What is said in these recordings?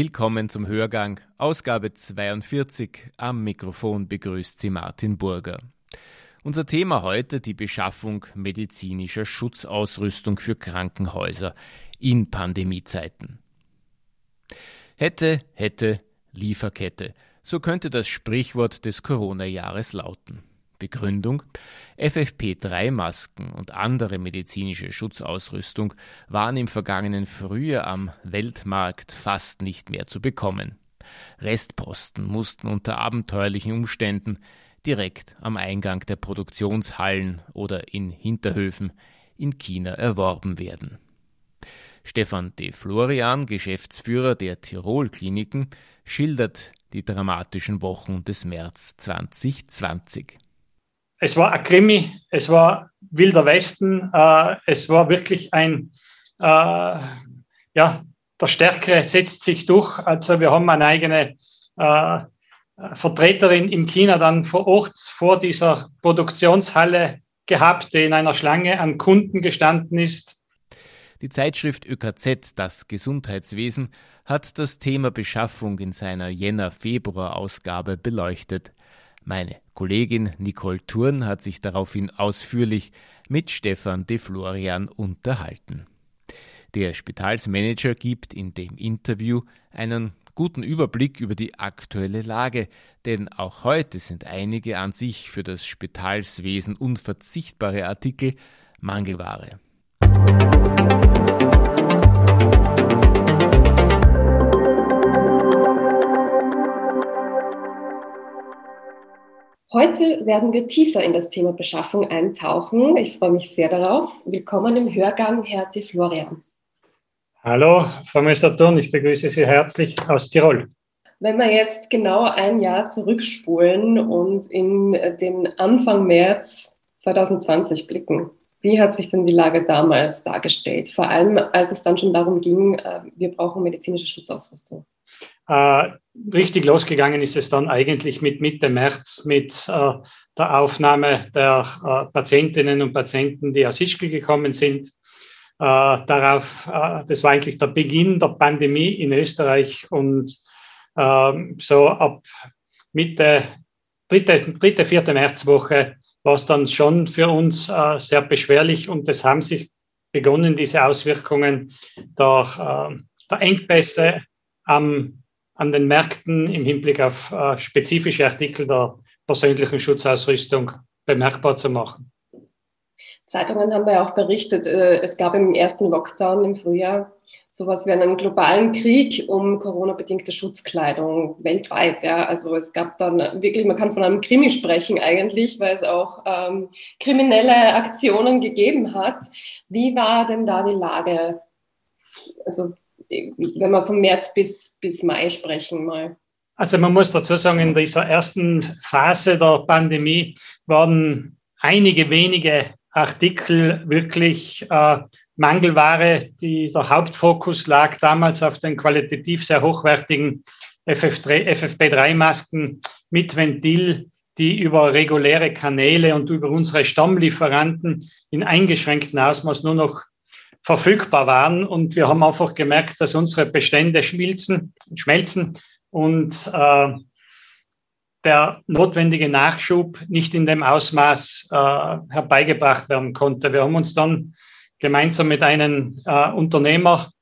Willkommen zum Hörgang, Ausgabe 42. Am Mikrofon begrüßt Sie Martin Burger. Unser Thema heute die Beschaffung medizinischer Schutzausrüstung für Krankenhäuser in Pandemiezeiten. Hätte, hätte, Lieferkette. So könnte das Sprichwort des Corona-Jahres lauten. Begründung FFP3-Masken und andere medizinische Schutzausrüstung waren im vergangenen Frühjahr am Weltmarkt fast nicht mehr zu bekommen. Restposten mussten unter abenteuerlichen Umständen direkt am Eingang der Produktionshallen oder in Hinterhöfen in China erworben werden. Stefan de Florian, Geschäftsführer der Tirol Kliniken, schildert die dramatischen Wochen des März 2020 es war ein Krimi, es war Wilder Westen, äh, es war wirklich ein, äh, ja, der Stärkere setzt sich durch. Also wir haben eine eigene äh, Vertreterin in China dann vor Ort vor dieser Produktionshalle gehabt, die in einer Schlange an Kunden gestanden ist. Die Zeitschrift ÖKZ, das Gesundheitswesen, hat das Thema Beschaffung in seiner Jänner-Februar-Ausgabe beleuchtet. Meine Kollegin Nicole Thurn hat sich daraufhin ausführlich mit Stefan de Florian unterhalten. Der Spitalsmanager gibt in dem Interview einen guten Überblick über die aktuelle Lage, denn auch heute sind einige an sich für das Spitalswesen unverzichtbare Artikel Mangelware. Heute werden wir tiefer in das Thema Beschaffung eintauchen. Ich freue mich sehr darauf. Willkommen im Hörgang, Herr De Florian. Hallo, Frau Meister Thurn, ich begrüße Sie herzlich aus Tirol. Wenn wir jetzt genau ein Jahr zurückspulen und in den Anfang März 2020 blicken, wie hat sich denn die Lage damals dargestellt? Vor allem, als es dann schon darum ging, äh, wir brauchen medizinische Schutzausrüstung. Äh, richtig losgegangen ist es dann eigentlich mit Mitte März mit äh, der Aufnahme der äh, Patientinnen und Patienten, die aus Ischgl gekommen sind. Äh, darauf, äh, das war eigentlich der Beginn der Pandemie in Österreich und ähm, so ab Mitte, dritte, dritte, vierte Märzwoche war es dann schon für uns äh, sehr beschwerlich und es haben sich begonnen, diese Auswirkungen der, der Engpässe am an den Märkten im Hinblick auf äh, spezifische Artikel der persönlichen Schutzausrüstung bemerkbar zu machen. Zeitungen haben ja auch berichtet, äh, es gab im ersten Lockdown im Frühjahr sowas wie einen globalen Krieg um Corona-bedingte Schutzkleidung weltweit. Ja, also es gab dann wirklich, man kann von einem Krimi sprechen eigentlich, weil es auch ähm, kriminelle Aktionen gegeben hat. Wie war denn da die Lage? Also wenn wir vom März bis, bis Mai sprechen mal? Also man muss dazu sagen, in dieser ersten Phase der Pandemie waren einige wenige Artikel wirklich äh, Mangelware. Die, der Hauptfokus lag damals auf den qualitativ sehr hochwertigen FFP3-Masken mit Ventil, die über reguläre Kanäle und über unsere Stammlieferanten in eingeschränktem Ausmaß nur noch verfügbar waren. Und wir haben einfach gemerkt, dass unsere Bestände schmilzen, schmelzen und äh, der notwendige Nachschub nicht in dem Ausmaß äh, herbeigebracht werden konnte. Wir haben uns dann gemeinsam mit einem äh, Unternehmer,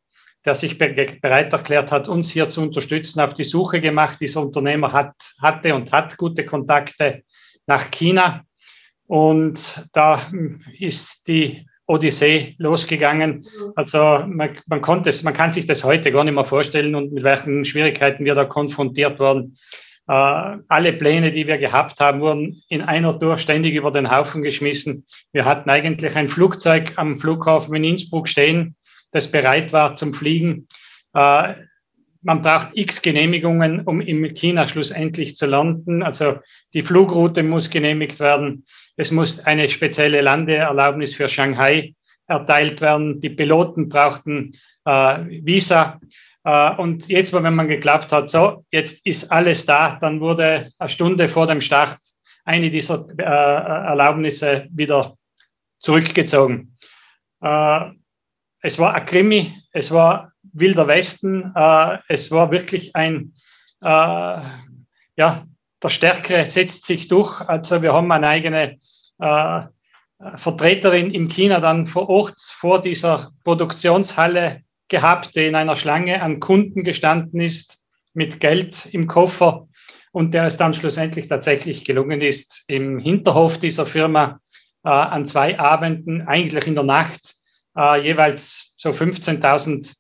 der sich be bereit erklärt hat, uns hier zu unterstützen, auf die Suche gemacht. Dieser Unternehmer hat, hatte und hat gute Kontakte nach China. Und da ist die Odyssee losgegangen. Mhm. Also man, man konnte es, man kann sich das heute gar nicht mehr vorstellen und mit welchen Schwierigkeiten wir da konfrontiert wurden. Äh, alle Pläne, die wir gehabt haben, wurden in einer Tour ständig über den Haufen geschmissen. Wir hatten eigentlich ein Flugzeug am Flughafen in Innsbruck stehen, das bereit war zum Fliegen. Äh, man braucht x Genehmigungen, um in China schlussendlich zu landen. Also die Flugroute muss genehmigt werden. Es muss eine spezielle Landeerlaubnis für Shanghai erteilt werden. Die Piloten brauchten äh, Visa. Äh, und jetzt, wenn man geglaubt hat, so, jetzt ist alles da, dann wurde eine Stunde vor dem Start eine dieser äh, Erlaubnisse wieder zurückgezogen. Äh, es war ein Krimi, es war wilder Westen. Äh, es war wirklich ein, äh, ja, der Stärkere setzt sich durch. Also wir haben eine eigene äh, Vertreterin in China dann vor Ort vor dieser Produktionshalle gehabt, die in einer Schlange an Kunden gestanden ist mit Geld im Koffer und der es dann schlussendlich tatsächlich gelungen ist, im Hinterhof dieser Firma äh, an zwei Abenden, eigentlich in der Nacht, äh, jeweils so 15.000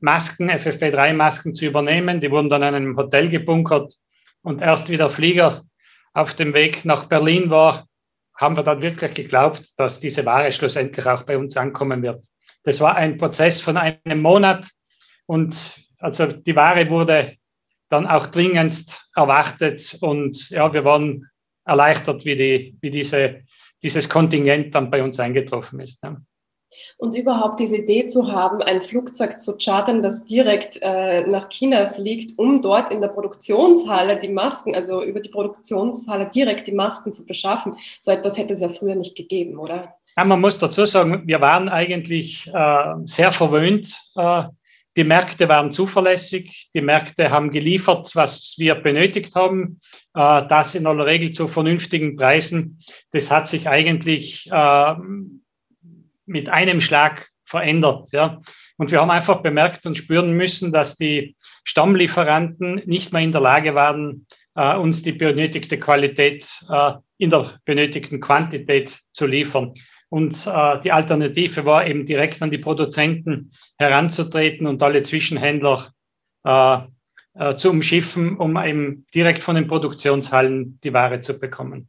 Masken, FFP3-Masken zu übernehmen. Die wurden dann in einem Hotel gebunkert und erst wie der Flieger auf dem Weg nach Berlin war, haben wir dann wirklich geglaubt, dass diese Ware schlussendlich auch bei uns ankommen wird. Das war ein Prozess von einem Monat und also die Ware wurde dann auch dringendst erwartet und ja, wir waren erleichtert, wie, die, wie diese, dieses Kontingent dann bei uns eingetroffen ist. Ja. Und überhaupt diese Idee zu haben, ein Flugzeug zu chartern, das direkt äh, nach China fliegt, um dort in der Produktionshalle die Masken, also über die Produktionshalle direkt die Masken zu beschaffen, so etwas hätte es ja früher nicht gegeben, oder? Ja, man muss dazu sagen, wir waren eigentlich äh, sehr verwöhnt. Äh, die Märkte waren zuverlässig, die Märkte haben geliefert, was wir benötigt haben, äh, das in aller Regel zu vernünftigen Preisen. Das hat sich eigentlich äh, mit einem Schlag verändert. Ja. Und wir haben einfach bemerkt und spüren müssen, dass die Stammlieferanten nicht mehr in der Lage waren, äh, uns die benötigte Qualität äh, in der benötigten Quantität zu liefern. Und äh, die Alternative war eben direkt an die Produzenten heranzutreten und alle Zwischenhändler äh, äh, zu umschiffen, um eben direkt von den Produktionshallen die Ware zu bekommen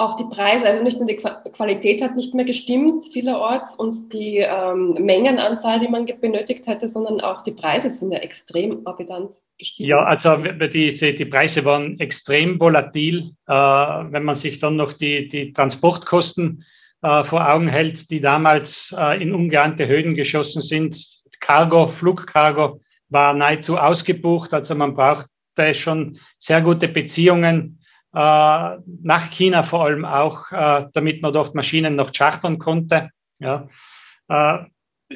auch die Preise, also nicht nur die Qualität hat nicht mehr gestimmt vielerorts und die ähm, Mengenanzahl, die man benötigt hätte, sondern auch die Preise sind ja extrem abidant gestiegen. Ja, also die, die Preise waren extrem volatil. Äh, wenn man sich dann noch die, die Transportkosten äh, vor Augen hält, die damals äh, in ungeahnte Höhen geschossen sind. Cargo, Flugcargo war nahezu ausgebucht, also man brauchte schon sehr gute Beziehungen nach China vor allem auch, äh, damit man dort Maschinen noch chartern konnte. Ja. Äh,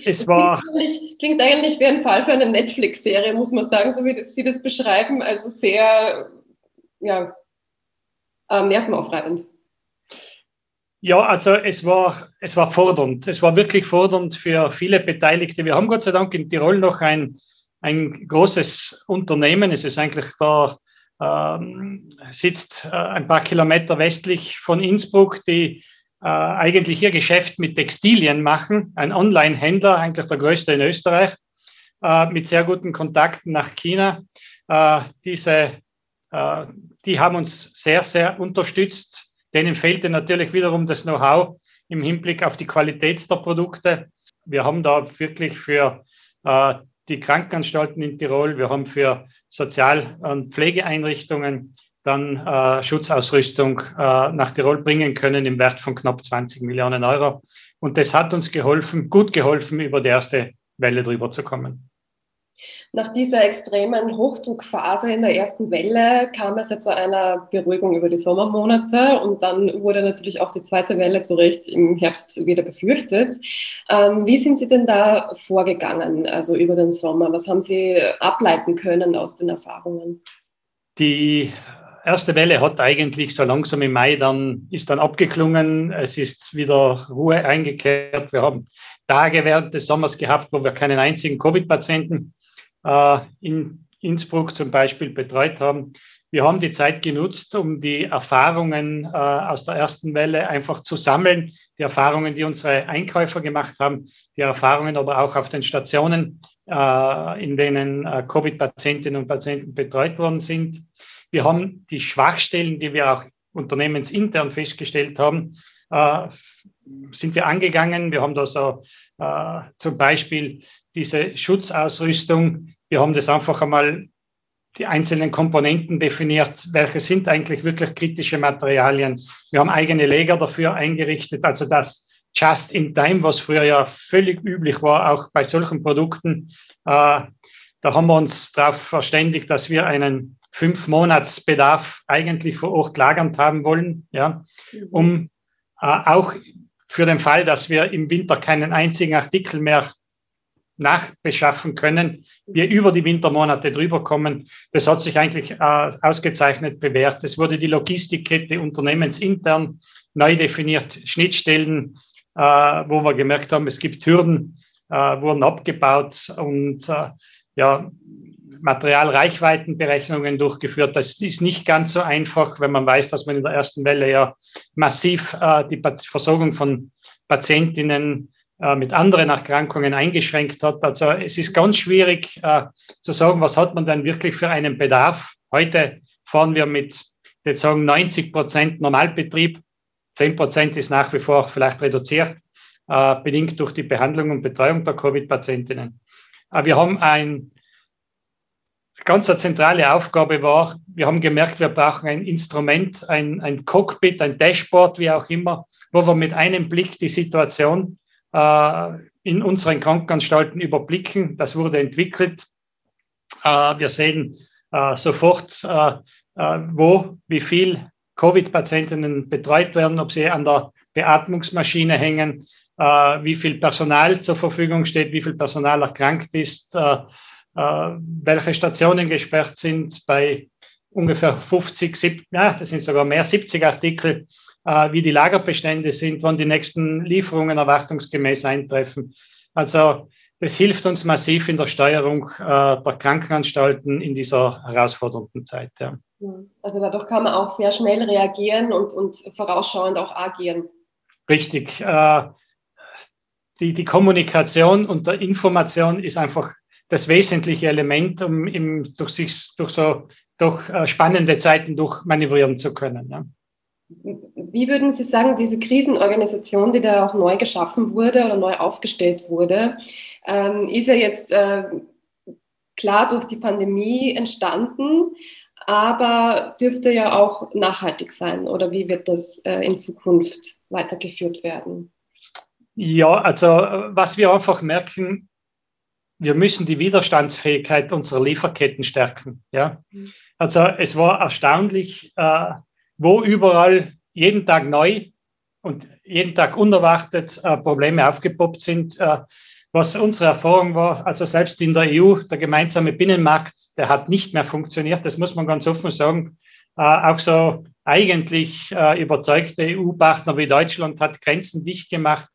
es war klingt eigentlich, klingt eigentlich wie ein Fall für eine Netflix-Serie, muss man sagen, so wie das, Sie das beschreiben. Also sehr ja, äh, nervenaufreibend. Ja, also es war, es war fordernd. Es war wirklich fordernd für viele Beteiligte. Wir haben Gott sei Dank in Tirol noch ein, ein großes Unternehmen. Es ist eigentlich der ähm, sitzt äh, ein paar Kilometer westlich von Innsbruck, die äh, eigentlich ihr Geschäft mit Textilien machen. Ein Online-Händler, eigentlich der größte in Österreich, äh, mit sehr guten Kontakten nach China. Diese, die haben uns sehr, sehr unterstützt. Denen fehlte natürlich wiederum das Know-how im Hinblick auf die Qualität der Produkte. Wir haben da wirklich für die Krankenanstalten in Tirol, wir haben für Sozial- und Pflegeeinrichtungen dann äh, Schutzausrüstung äh, nach Tirol bringen können im Wert von knapp 20 Millionen Euro. Und das hat uns geholfen, gut geholfen, über die erste Welle drüber zu kommen. Nach dieser extremen Hochdruckphase in der ersten Welle kam es ja zu einer Beruhigung über die Sommermonate und dann wurde natürlich auch die zweite Welle zu Recht im Herbst wieder befürchtet. Ähm, wie sind Sie denn da vorgegangen, also über den Sommer? Was haben Sie ableiten können aus den Erfahrungen? Die erste Welle hat eigentlich so langsam im Mai dann, ist dann abgeklungen. Es ist wieder Ruhe eingekehrt. Wir haben Tage während des Sommers gehabt, wo wir keinen einzigen Covid-Patienten in Innsbruck zum Beispiel betreut haben. Wir haben die Zeit genutzt, um die Erfahrungen äh, aus der ersten Welle einfach zu sammeln, die Erfahrungen, die unsere Einkäufer gemacht haben, die Erfahrungen aber auch auf den Stationen, äh, in denen äh, Covid-Patientinnen und Patienten betreut worden sind. Wir haben die Schwachstellen, die wir auch unternehmensintern festgestellt haben, äh, sind wir angegangen. Wir haben da so äh, zum Beispiel diese Schutzausrüstung. Wir haben das einfach einmal die einzelnen Komponenten definiert, welche sind eigentlich wirklich kritische Materialien. Wir haben eigene Lager dafür eingerichtet, also das Just in Time, was früher ja völlig üblich war, auch bei solchen Produkten. Äh, da haben wir uns darauf verständigt, dass wir einen fünf Monats Bedarf eigentlich vor Ort lagernd haben wollen, ja, mhm. um äh, auch für den Fall, dass wir im Winter keinen einzigen Artikel mehr nachbeschaffen können, wir über die Wintermonate drüber kommen. Das hat sich eigentlich äh, ausgezeichnet bewährt. Es wurde die Logistikkette unternehmensintern neu definiert, Schnittstellen, äh, wo wir gemerkt haben, es gibt Hürden, äh, wurden abgebaut und äh, ja, Materialreichweitenberechnungen durchgeführt. Das ist nicht ganz so einfach, wenn man weiß, dass man in der ersten Welle ja massiv äh, die Versorgung von Patientinnen äh, mit anderen Erkrankungen eingeschränkt hat. Also es ist ganz schwierig äh, zu sagen, was hat man denn wirklich für einen Bedarf. Heute fahren wir mit, jetzt sagen 90 Prozent Normalbetrieb. 10 Prozent ist nach wie vor vielleicht reduziert, äh, bedingt durch die Behandlung und Betreuung der Covid-Patientinnen. Aber wir haben ein ganz eine zentrale Aufgabe war, wir haben gemerkt, wir brauchen ein Instrument, ein, ein Cockpit, ein Dashboard, wie auch immer, wo wir mit einem Blick die Situation äh, in unseren Krankenanstalten überblicken. Das wurde entwickelt. Äh, wir sehen äh, sofort, äh, äh, wo, wie viel Covid-Patientinnen betreut werden, ob sie an der Beatmungsmaschine hängen, äh, wie viel Personal zur Verfügung steht, wie viel Personal erkrankt ist, äh, welche Stationen gesperrt sind bei ungefähr 50, 70, ja, das sind sogar mehr, 70 Artikel, äh, wie die Lagerbestände sind, wann die nächsten Lieferungen erwartungsgemäß eintreffen. Also das hilft uns massiv in der Steuerung äh, der Krankenanstalten in dieser herausfordernden Zeit. Ja. Also dadurch kann man auch sehr schnell reagieren und, und vorausschauend auch agieren. Richtig. Äh, die, die Kommunikation und der Information ist einfach das wesentliche Element, um im, durch sich durch so durch äh, spannende Zeiten durchmanövrieren zu können. Ja. Wie würden Sie sagen, diese Krisenorganisation, die da auch neu geschaffen wurde oder neu aufgestellt wurde, ähm, ist ja jetzt äh, klar durch die Pandemie entstanden, aber dürfte ja auch nachhaltig sein. Oder wie wird das äh, in Zukunft weitergeführt werden? Ja, also was wir einfach merken, wir müssen die Widerstandsfähigkeit unserer Lieferketten stärken. Ja? Mhm. Also es war erstaunlich, äh, wo überall jeden Tag neu und jeden Tag unerwartet äh, Probleme aufgepoppt sind. Äh, was unsere Erfahrung war, also selbst in der EU, der gemeinsame Binnenmarkt, der hat nicht mehr funktioniert, das muss man ganz offen sagen. Äh, auch so eigentlich äh, überzeugte EU-Partner wie Deutschland hat Grenzen dicht gemacht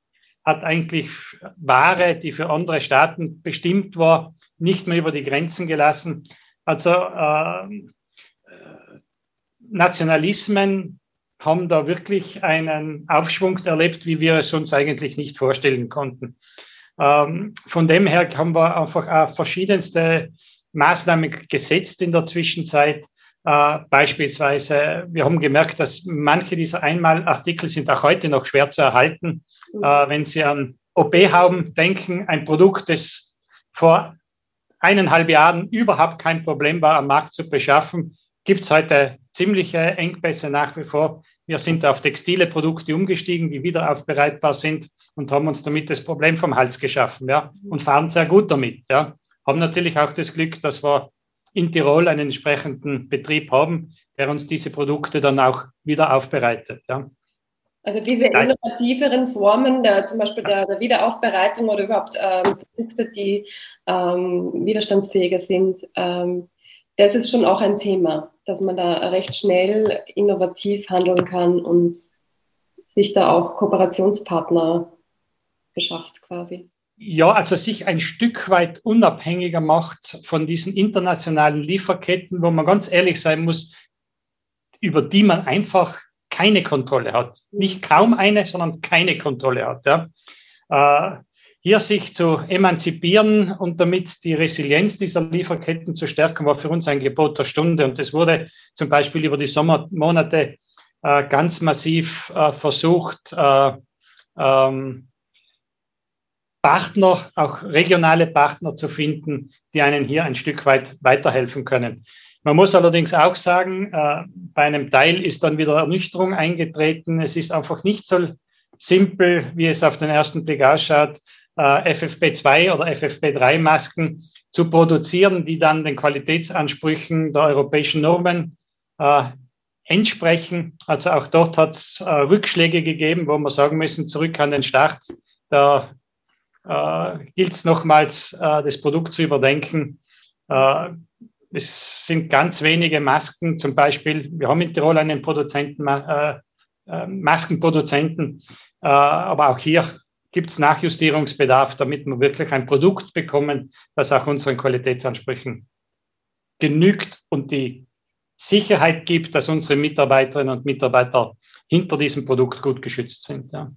hat eigentlich Ware, die für andere Staaten bestimmt war, nicht mehr über die Grenzen gelassen. Also äh, Nationalismen haben da wirklich einen Aufschwung erlebt, wie wir es uns eigentlich nicht vorstellen konnten. Ähm, von dem her haben wir einfach auch verschiedenste Maßnahmen gesetzt in der Zwischenzeit. Äh, beispielsweise, wir haben gemerkt, dass manche dieser Einmalartikel sind auch heute noch schwer zu erhalten äh, wenn Sie an OP-Hauben denken, ein Produkt, das vor eineinhalb Jahren überhaupt kein Problem war, am Markt zu beschaffen, gibt es heute ziemliche Engpässe nach wie vor. Wir sind auf textile Produkte umgestiegen, die wieder aufbereitbar sind und haben uns damit das Problem vom Hals geschaffen, ja, und fahren sehr gut damit, ja. Haben natürlich auch das Glück, dass wir in Tirol einen entsprechenden Betrieb haben, der uns diese Produkte dann auch wieder aufbereitet, ja. Also diese innovativeren Formen, der, zum Beispiel der, der Wiederaufbereitung oder überhaupt ähm, Produkte, die ähm, widerstandsfähiger sind, ähm, das ist schon auch ein Thema, dass man da recht schnell innovativ handeln kann und sich da auch Kooperationspartner beschafft quasi. Ja, also sich ein Stück weit unabhängiger macht von diesen internationalen Lieferketten, wo man ganz ehrlich sein muss, über die man einfach keine Kontrolle hat. Nicht kaum eine, sondern keine Kontrolle hat. Ja. Äh, hier sich zu emanzipieren und damit die Resilienz dieser Lieferketten zu stärken, war für uns ein Gebot der Stunde. Und es wurde zum Beispiel über die Sommermonate äh, ganz massiv äh, versucht, äh, ähm, Partner, auch regionale Partner zu finden, die einen hier ein Stück weit weiterhelfen können. Man muss allerdings auch sagen, äh, bei einem Teil ist dann wieder Ernüchterung eingetreten. Es ist einfach nicht so simpel, wie es auf den ersten Blick ausschaut, äh, FFP2 oder FFP3-Masken zu produzieren, die dann den Qualitätsansprüchen der europäischen Normen äh, entsprechen. Also auch dort hat es äh, Rückschläge gegeben, wo wir sagen müssen, zurück an den Start der äh, gilt es nochmals, äh, das Produkt zu überdenken. Äh, es sind ganz wenige Masken, zum Beispiel, wir haben in Tirol einen Produzenten, äh, äh, Maskenproduzenten, äh, aber auch hier gibt es Nachjustierungsbedarf, damit wir wirklich ein Produkt bekommen, das auch unseren Qualitätsansprüchen genügt und die Sicherheit gibt, dass unsere Mitarbeiterinnen und Mitarbeiter hinter diesem Produkt gut geschützt sind. Ja.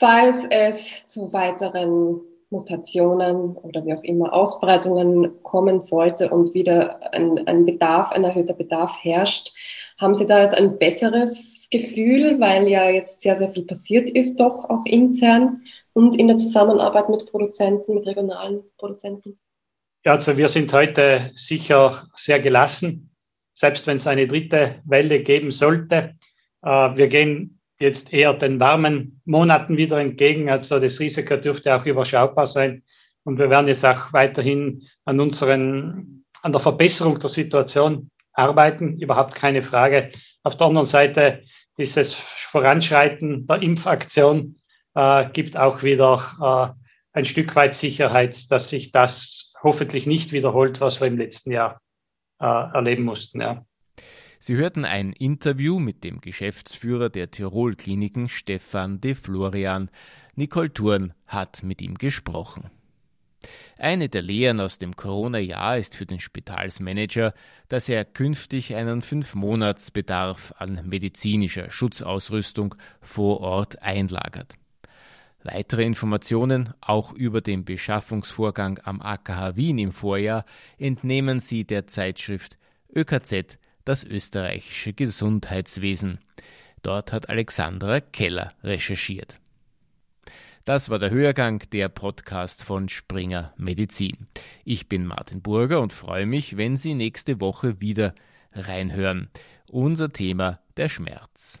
Falls es zu weiteren Mutationen oder wie auch immer Ausbreitungen kommen sollte und wieder ein, ein Bedarf, ein erhöhter Bedarf herrscht, haben Sie da jetzt ein besseres Gefühl, weil ja jetzt sehr, sehr viel passiert ist, doch auch intern und in der Zusammenarbeit mit Produzenten, mit regionalen Produzenten? Ja, also wir sind heute sicher sehr gelassen, selbst wenn es eine dritte Welle geben sollte. Äh, wir gehen jetzt eher den warmen Monaten wieder entgegen. Also das Risiko dürfte auch überschaubar sein. Und wir werden jetzt auch weiterhin an unseren, an der Verbesserung der Situation arbeiten. Überhaupt keine Frage. Auf der anderen Seite, dieses Voranschreiten der Impfaktion äh, gibt auch wieder äh, ein Stück weit Sicherheit, dass sich das hoffentlich nicht wiederholt, was wir im letzten Jahr äh, erleben mussten. Ja. Sie hörten ein Interview mit dem Geschäftsführer der Tirol Kliniken, Stefan de Florian. Nicole Thurn hat mit ihm gesprochen. Eine der Lehren aus dem Corona-Jahr ist für den Spitalsmanager, dass er künftig einen Fünf-Monats-Bedarf an medizinischer Schutzausrüstung vor Ort einlagert. Weitere Informationen, auch über den Beschaffungsvorgang am AKH Wien im Vorjahr, entnehmen Sie der Zeitschrift ÖKZ das österreichische Gesundheitswesen. Dort hat Alexandra Keller recherchiert. Das war der Hörgang der Podcast von Springer Medizin. Ich bin Martin Burger und freue mich, wenn Sie nächste Woche wieder reinhören. Unser Thema der Schmerz.